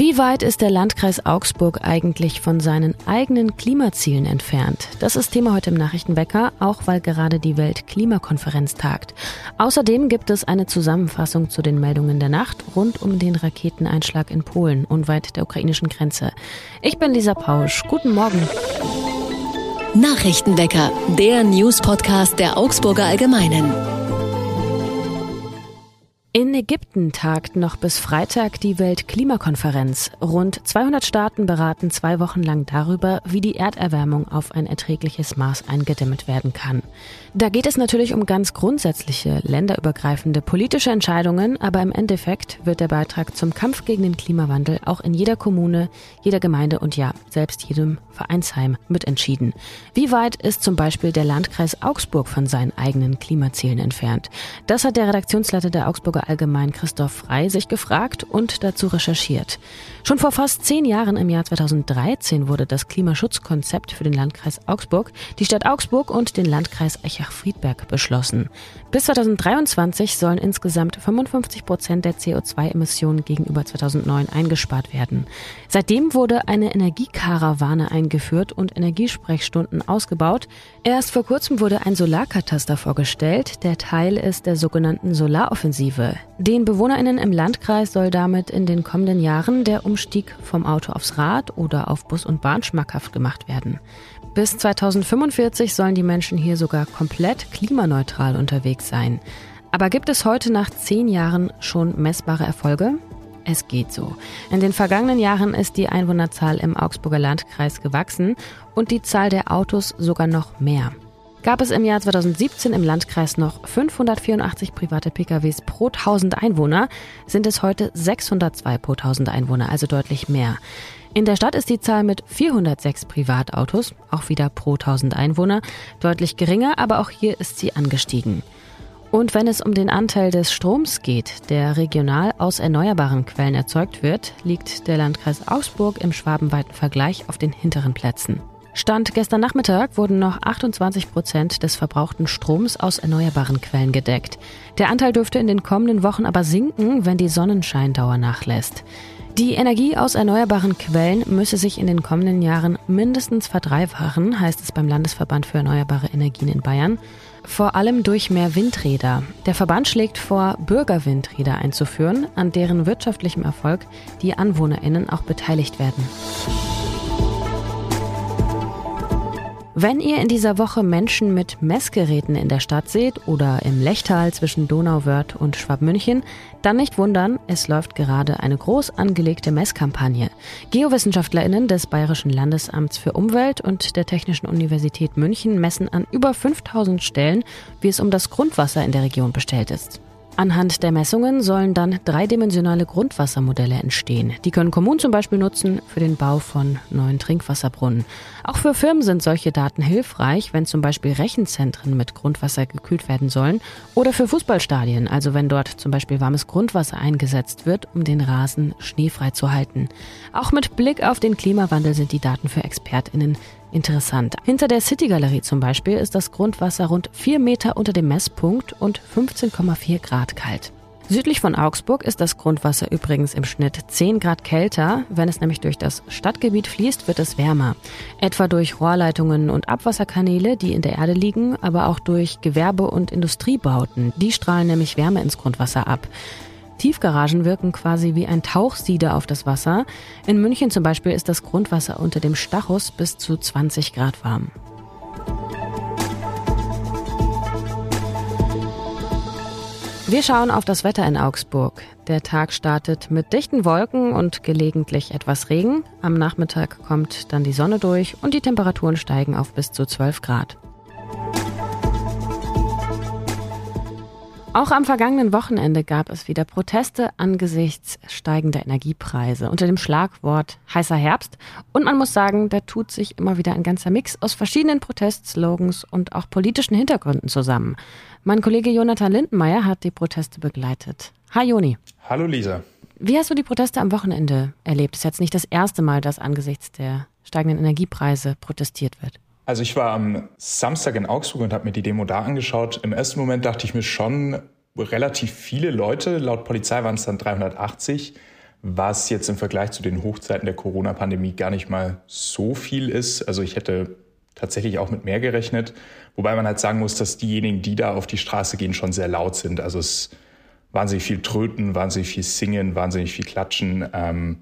Wie weit ist der Landkreis Augsburg eigentlich von seinen eigenen Klimazielen entfernt? Das ist Thema heute im Nachrichtenwecker, auch weil gerade die Weltklimakonferenz tagt. Außerdem gibt es eine Zusammenfassung zu den Meldungen der Nacht rund um den Raketeneinschlag in Polen unweit der ukrainischen Grenze. Ich bin Lisa Pausch. Guten Morgen. Nachrichtenwecker, der News-Podcast der Augsburger Allgemeinen. In Ägypten tagt noch bis Freitag die Weltklimakonferenz. Rund 200 Staaten beraten zwei Wochen lang darüber, wie die Erderwärmung auf ein erträgliches Maß eingedämmt werden kann. Da geht es natürlich um ganz grundsätzliche, länderübergreifende politische Entscheidungen, aber im Endeffekt wird der Beitrag zum Kampf gegen den Klimawandel auch in jeder Kommune, jeder Gemeinde und ja, selbst jedem Vereinsheim mitentschieden. Wie weit ist zum Beispiel der Landkreis Augsburg von seinen eigenen Klimazielen entfernt? Das hat der Redaktionsleiter der Augsburger Hamburger Allgemein Christoph Frei sich gefragt und dazu recherchiert. Schon vor fast zehn Jahren im Jahr 2013 wurde das Klimaschutzkonzept für den Landkreis Augsburg, die Stadt Augsburg und den Landkreis Eichach-Friedberg beschlossen. Bis 2023 sollen insgesamt 55 Prozent der CO2-Emissionen gegenüber 2009 eingespart werden. Seitdem wurde eine Energiekarawane eingeführt und Energiesprechstunden ausgebaut. Erst vor kurzem wurde ein Solarkataster vorgestellt. Der Teil ist der sogenannten Solaroffensive. Den BewohnerInnen im Landkreis soll damit in den kommenden Jahren der Umstieg vom Auto aufs Rad oder auf Bus und Bahn schmackhaft gemacht werden. Bis 2045 sollen die Menschen hier sogar komplett klimaneutral unterwegs sein. Aber gibt es heute nach zehn Jahren schon messbare Erfolge? Es geht so. In den vergangenen Jahren ist die Einwohnerzahl im Augsburger Landkreis gewachsen und die Zahl der Autos sogar noch mehr. Gab es im Jahr 2017 im Landkreis noch 584 private PKWs pro 1000 Einwohner, sind es heute 602 pro 1000 Einwohner, also deutlich mehr. In der Stadt ist die Zahl mit 406 Privatautos, auch wieder pro 1000 Einwohner, deutlich geringer, aber auch hier ist sie angestiegen. Und wenn es um den Anteil des Stroms geht, der regional aus erneuerbaren Quellen erzeugt wird, liegt der Landkreis Augsburg im schwabenweiten Vergleich auf den hinteren Plätzen. Stand gestern Nachmittag wurden noch 28 Prozent des verbrauchten Stroms aus erneuerbaren Quellen gedeckt. Der Anteil dürfte in den kommenden Wochen aber sinken, wenn die Sonnenscheindauer nachlässt. Die Energie aus erneuerbaren Quellen müsse sich in den kommenden Jahren mindestens verdreifachen, heißt es beim Landesverband für erneuerbare Energien in Bayern. Vor allem durch mehr Windräder. Der Verband schlägt vor, Bürgerwindräder einzuführen, an deren wirtschaftlichem Erfolg die AnwohnerInnen auch beteiligt werden. Wenn ihr in dieser Woche Menschen mit Messgeräten in der Stadt seht oder im Lechtal zwischen Donauwörth und Schwabmünchen, dann nicht wundern, es läuft gerade eine groß angelegte Messkampagne. GeowissenschaftlerInnen des Bayerischen Landesamts für Umwelt und der Technischen Universität München messen an über 5000 Stellen, wie es um das Grundwasser in der Region bestellt ist. Anhand der Messungen sollen dann dreidimensionale Grundwassermodelle entstehen. Die können Kommunen zum Beispiel nutzen für den Bau von neuen Trinkwasserbrunnen. Auch für Firmen sind solche Daten hilfreich, wenn zum Beispiel Rechenzentren mit Grundwasser gekühlt werden sollen oder für Fußballstadien, also wenn dort zum Beispiel warmes Grundwasser eingesetzt wird, um den Rasen schneefrei zu halten. Auch mit Blick auf den Klimawandel sind die Daten für ExpertInnen Interessant. Hinter der City-Galerie zum Beispiel ist das Grundwasser rund 4 Meter unter dem Messpunkt und 15,4 Grad kalt. Südlich von Augsburg ist das Grundwasser übrigens im Schnitt 10 Grad kälter. Wenn es nämlich durch das Stadtgebiet fließt, wird es wärmer. Etwa durch Rohrleitungen und Abwasserkanäle, die in der Erde liegen, aber auch durch Gewerbe- und Industriebauten. Die strahlen nämlich Wärme ins Grundwasser ab. Tiefgaragen wirken quasi wie ein Tauchsieder auf das Wasser. In München zum Beispiel ist das Grundwasser unter dem Stachus bis zu 20 Grad warm. Wir schauen auf das Wetter in Augsburg. Der Tag startet mit dichten Wolken und gelegentlich etwas Regen. Am Nachmittag kommt dann die Sonne durch und die Temperaturen steigen auf bis zu 12 Grad. Auch am vergangenen Wochenende gab es wieder Proteste angesichts steigender Energiepreise unter dem Schlagwort heißer Herbst. Und man muss sagen, da tut sich immer wieder ein ganzer Mix aus verschiedenen Protestslogans und auch politischen Hintergründen zusammen. Mein Kollege Jonathan Lindenmeier hat die Proteste begleitet. Hi Joni. Hallo Lisa. Wie hast du die Proteste am Wochenende erlebt? Es ist jetzt nicht das erste Mal, dass angesichts der steigenden Energiepreise protestiert wird. Also ich war am Samstag in Augsburg und habe mir die Demo da angeschaut. Im ersten Moment dachte ich mir schon, relativ viele Leute, laut Polizei waren es dann 380, was jetzt im Vergleich zu den Hochzeiten der Corona-Pandemie gar nicht mal so viel ist. Also ich hätte tatsächlich auch mit mehr gerechnet, wobei man halt sagen muss, dass diejenigen, die da auf die Straße gehen, schon sehr laut sind. Also es wahnsinnig viel Tröten, wahnsinnig viel Singen, wahnsinnig viel Klatschen. Ähm,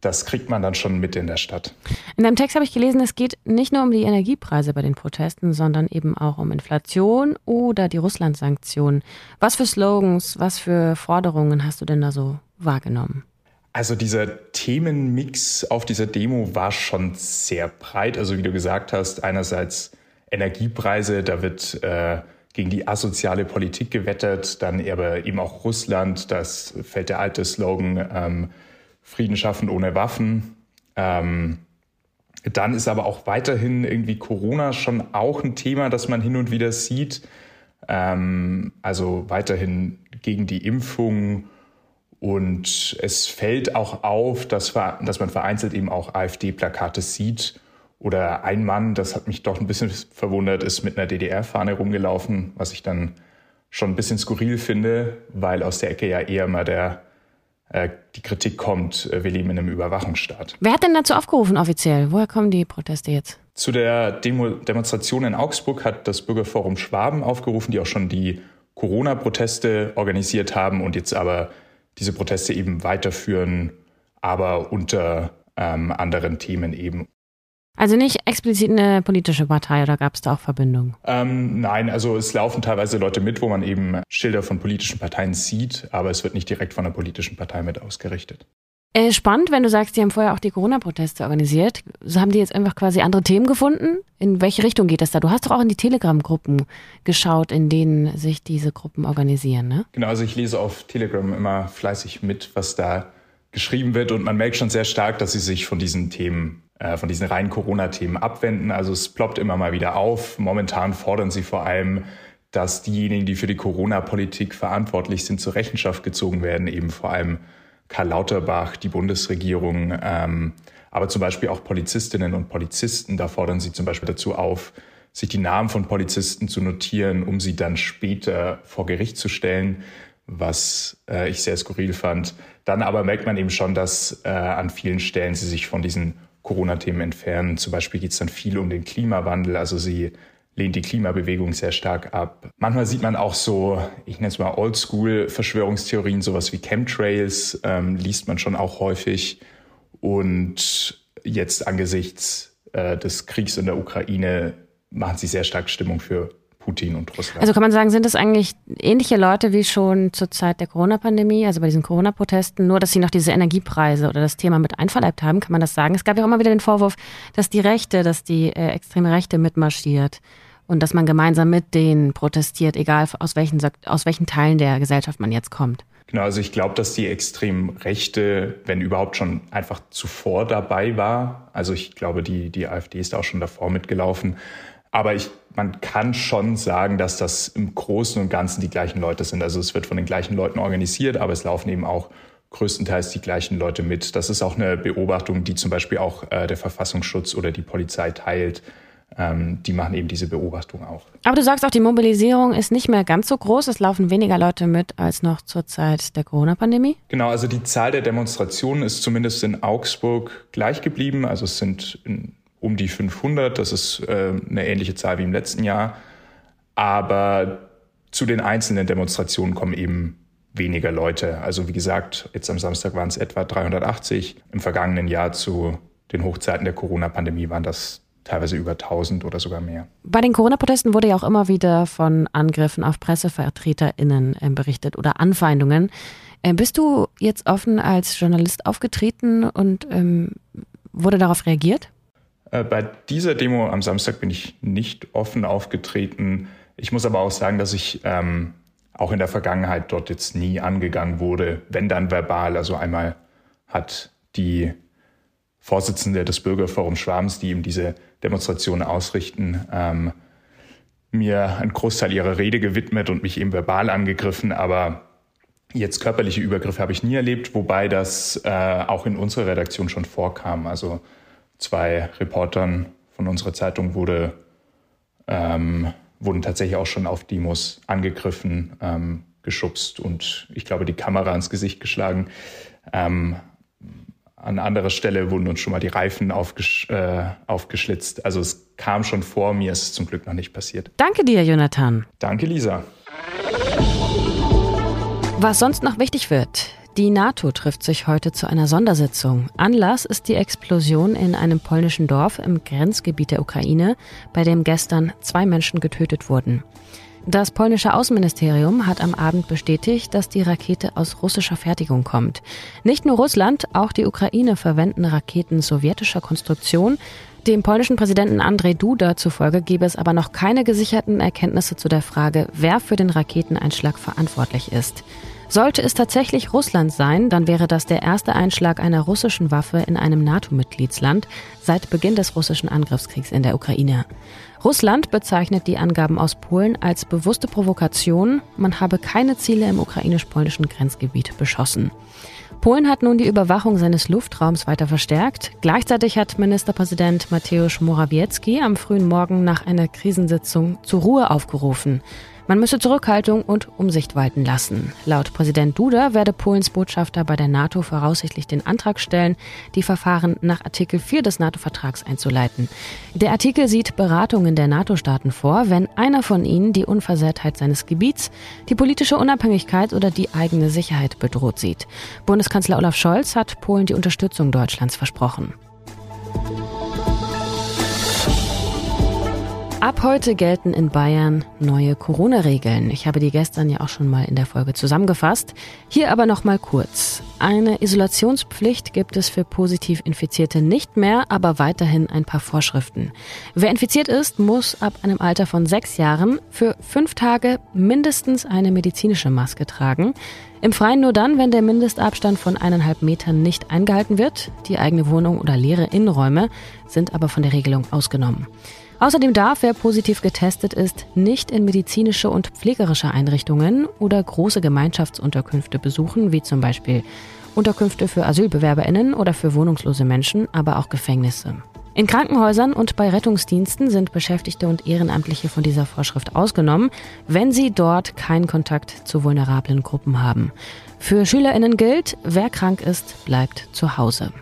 das kriegt man dann schon mit in der Stadt. In deinem Text habe ich gelesen, es geht nicht nur um die Energiepreise bei den Protesten, sondern eben auch um Inflation oder die Russland-Sanktionen. Was für Slogans, was für Forderungen hast du denn da so wahrgenommen? Also dieser Themenmix auf dieser Demo war schon sehr breit. Also wie du gesagt hast, einerseits Energiepreise, da wird äh, gegen die asoziale Politik gewettert, dann aber eben auch Russland, das fällt der alte Slogan, ähm, Frieden schaffen ohne Waffen. Ähm, dann ist aber auch weiterhin irgendwie Corona schon auch ein Thema, das man hin und wieder sieht. Ähm, also weiterhin gegen die Impfung. Und es fällt auch auf, dass, dass man vereinzelt eben auch AfD-Plakate sieht. Oder ein Mann, das hat mich doch ein bisschen verwundert, ist mit einer DDR-Fahne rumgelaufen, was ich dann schon ein bisschen skurril finde, weil aus der Ecke ja eher mal der die Kritik kommt, äh, wir leben in einem Überwachungsstaat. Wer hat denn dazu aufgerufen offiziell? Woher kommen die Proteste jetzt? Zu der Demo Demonstration in Augsburg hat das Bürgerforum Schwaben aufgerufen, die auch schon die Corona-Proteste organisiert haben und jetzt aber diese Proteste eben weiterführen, aber unter ähm, anderen Themen eben. Also nicht explizit eine politische Partei oder gab es da auch Verbindungen? Ähm, nein, also es laufen teilweise Leute mit, wo man eben Schilder von politischen Parteien sieht, aber es wird nicht direkt von einer politischen Partei mit ausgerichtet. Äh, spannend, wenn du sagst, die haben vorher auch die Corona-Proteste organisiert. So haben die jetzt einfach quasi andere Themen gefunden? In welche Richtung geht das da? Du hast doch auch in die Telegram-Gruppen geschaut, in denen sich diese Gruppen organisieren, ne? Genau, also ich lese auf Telegram immer fleißig mit, was da geschrieben wird und man merkt schon sehr stark, dass sie sich von diesen Themen von diesen reinen Corona-Themen abwenden. Also es ploppt immer mal wieder auf. Momentan fordern sie vor allem, dass diejenigen, die für die Corona-Politik verantwortlich sind, zur Rechenschaft gezogen werden, eben vor allem Karl Lauterbach, die Bundesregierung, ähm, aber zum Beispiel auch Polizistinnen und Polizisten. Da fordern sie zum Beispiel dazu auf, sich die Namen von Polizisten zu notieren, um sie dann später vor Gericht zu stellen, was äh, ich sehr skurril fand. Dann aber merkt man eben schon, dass äh, an vielen Stellen sie sich von diesen Corona-Themen entfernen. Zum Beispiel geht es dann viel um den Klimawandel. Also sie lehnt die Klimabewegung sehr stark ab. Manchmal sieht man auch so, ich nenne es mal Oldschool-Verschwörungstheorien, sowas wie Chemtrails, ähm, liest man schon auch häufig. Und jetzt angesichts äh, des Kriegs in der Ukraine machen sie sehr stark Stimmung für Putin und Russland. Also kann man sagen, sind es eigentlich ähnliche Leute wie schon zur Zeit der Corona-Pandemie, also bei diesen Corona-Protesten, nur dass sie noch diese Energiepreise oder das Thema mit einverleibt haben, kann man das sagen? Es gab ja auch immer wieder den Vorwurf, dass die Rechte, dass die äh, extreme Rechte mitmarschiert und dass man gemeinsam mit denen protestiert, egal aus welchen, aus welchen Teilen der Gesellschaft man jetzt kommt. Genau, also ich glaube, dass die extrem Rechte, wenn überhaupt schon einfach zuvor dabei war. Also ich glaube, die, die AfD ist auch schon davor mitgelaufen. Aber ich, man kann schon sagen, dass das im Großen und Ganzen die gleichen Leute sind. Also es wird von den gleichen Leuten organisiert, aber es laufen eben auch größtenteils die gleichen Leute mit. Das ist auch eine Beobachtung, die zum Beispiel auch äh, der Verfassungsschutz oder die Polizei teilt. Ähm, die machen eben diese Beobachtung auch. Aber du sagst auch, die Mobilisierung ist nicht mehr ganz so groß. Es laufen weniger Leute mit als noch zur Zeit der Corona-Pandemie. Genau, also die Zahl der Demonstrationen ist zumindest in Augsburg gleich geblieben. Also es sind in um die 500. Das ist äh, eine ähnliche Zahl wie im letzten Jahr. Aber zu den einzelnen Demonstrationen kommen eben weniger Leute. Also wie gesagt, jetzt am Samstag waren es etwa 380. Im vergangenen Jahr zu den Hochzeiten der Corona-Pandemie waren das teilweise über 1000 oder sogar mehr. Bei den Corona-Protesten wurde ja auch immer wieder von Angriffen auf PressevertreterInnen äh, berichtet oder Anfeindungen. Äh, bist du jetzt offen als Journalist aufgetreten und ähm, wurde darauf reagiert? Äh, bei dieser Demo am Samstag bin ich nicht offen aufgetreten. Ich muss aber auch sagen, dass ich ähm, auch in der Vergangenheit dort jetzt nie angegangen wurde, wenn dann verbal. Also einmal hat die Vorsitzende des Bürgerforums Schwabens, die eben diese Demonstration ausrichten, ähm, mir einen Großteil ihrer Rede gewidmet und mich eben verbal angegriffen, aber jetzt körperliche Übergriffe habe ich nie erlebt, wobei das äh, auch in unserer Redaktion schon vorkam. Also zwei Reportern von unserer Zeitung wurde, ähm, wurden tatsächlich auch schon auf Demos angegriffen. Ähm, geschubst und ich glaube die Kamera ins Gesicht geschlagen. Ähm, an anderer Stelle wurden uns schon mal die Reifen aufgesch äh, aufgeschlitzt. Also es kam schon vor, mir ist es zum Glück noch nicht passiert. Danke dir, Jonathan. Danke, Lisa. Was sonst noch wichtig wird. Die NATO trifft sich heute zu einer Sondersitzung. Anlass ist die Explosion in einem polnischen Dorf im Grenzgebiet der Ukraine, bei dem gestern zwei Menschen getötet wurden. Das polnische Außenministerium hat am Abend bestätigt, dass die Rakete aus russischer Fertigung kommt. Nicht nur Russland, auch die Ukraine verwenden Raketen sowjetischer Konstruktion. Dem polnischen Präsidenten Andrzej Duda zufolge gebe es aber noch keine gesicherten Erkenntnisse zu der Frage, wer für den Raketeneinschlag verantwortlich ist. Sollte es tatsächlich Russland sein, dann wäre das der erste Einschlag einer russischen Waffe in einem NATO-Mitgliedsland seit Beginn des russischen Angriffskriegs in der Ukraine. Russland bezeichnet die Angaben aus Polen als bewusste Provokation. Man habe keine Ziele im ukrainisch-polnischen Grenzgebiet beschossen. Polen hat nun die Überwachung seines Luftraums weiter verstärkt. Gleichzeitig hat Ministerpräsident Mateusz Morawiecki am frühen Morgen nach einer Krisensitzung zur Ruhe aufgerufen. Man müsse Zurückhaltung und Umsicht walten lassen. Laut Präsident Duda werde Polens Botschafter bei der NATO voraussichtlich den Antrag stellen, die Verfahren nach Artikel 4 des NATO-Vertrags einzuleiten. Der Artikel sieht Beratungen der NATO-Staaten vor, wenn einer von ihnen die Unversehrtheit seines Gebiets, die politische Unabhängigkeit oder die eigene Sicherheit bedroht sieht. Bundeskanzler Olaf Scholz hat Polen die Unterstützung Deutschlands versprochen. Ab heute gelten in Bayern neue Corona-Regeln. Ich habe die gestern ja auch schon mal in der Folge zusammengefasst. Hier aber noch mal kurz. Eine Isolationspflicht gibt es für positiv Infizierte nicht mehr, aber weiterhin ein paar Vorschriften. Wer infiziert ist, muss ab einem Alter von sechs Jahren für fünf Tage mindestens eine medizinische Maske tragen. Im Freien nur dann, wenn der Mindestabstand von eineinhalb Metern nicht eingehalten wird. Die eigene Wohnung oder leere Innenräume sind aber von der Regelung ausgenommen. Außerdem darf, wer positiv getestet ist, nicht in medizinische und pflegerische Einrichtungen oder große Gemeinschaftsunterkünfte besuchen, wie zum Beispiel Unterkünfte für Asylbewerberinnen oder für wohnungslose Menschen, aber auch Gefängnisse. In Krankenhäusern und bei Rettungsdiensten sind Beschäftigte und Ehrenamtliche von dieser Vorschrift ausgenommen, wenn sie dort keinen Kontakt zu vulnerablen Gruppen haben. Für Schülerinnen gilt, wer krank ist, bleibt zu Hause.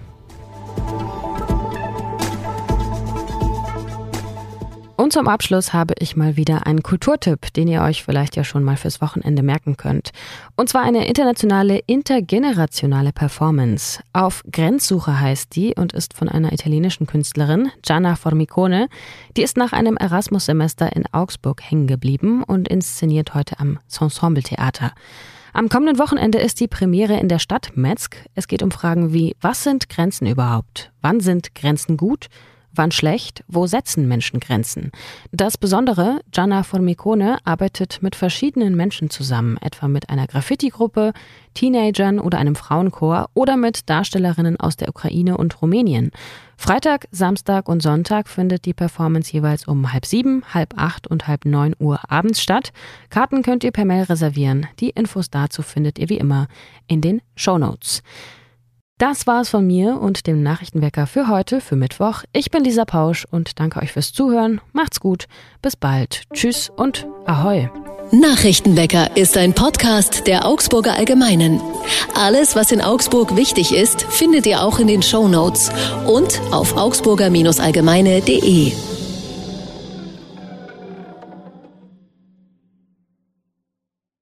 Und zum Abschluss habe ich mal wieder einen Kulturtipp, den ihr euch vielleicht ja schon mal fürs Wochenende merken könnt. Und zwar eine internationale, intergenerationale Performance. Auf Grenzsuche heißt die und ist von einer italienischen Künstlerin, Gianna Formicone. Die ist nach einem Erasmus-Semester in Augsburg hängen geblieben und inszeniert heute am Ensemble Theater. Am kommenden Wochenende ist die Premiere in der Stadt Metzg. Es geht um Fragen wie, was sind Grenzen überhaupt? Wann sind Grenzen gut? Wann schlecht? Wo setzen Menschen Grenzen? Das Besondere, Gianna Formicone arbeitet mit verschiedenen Menschen zusammen, etwa mit einer Graffiti-Gruppe, Teenagern oder einem Frauenchor oder mit Darstellerinnen aus der Ukraine und Rumänien. Freitag, Samstag und Sonntag findet die Performance jeweils um halb sieben, halb acht und halb neun Uhr abends statt. Karten könnt ihr per Mail reservieren. Die Infos dazu findet ihr wie immer in den Show Notes. Das war es von mir und dem Nachrichtenwecker für heute, für Mittwoch. Ich bin Lisa Pausch und danke euch fürs Zuhören. Macht's gut. Bis bald. Tschüss und Ahoi. Nachrichtenwecker ist ein Podcast der Augsburger Allgemeinen. Alles, was in Augsburg wichtig ist, findet ihr auch in den Show Notes und auf augsburger-allgemeine.de.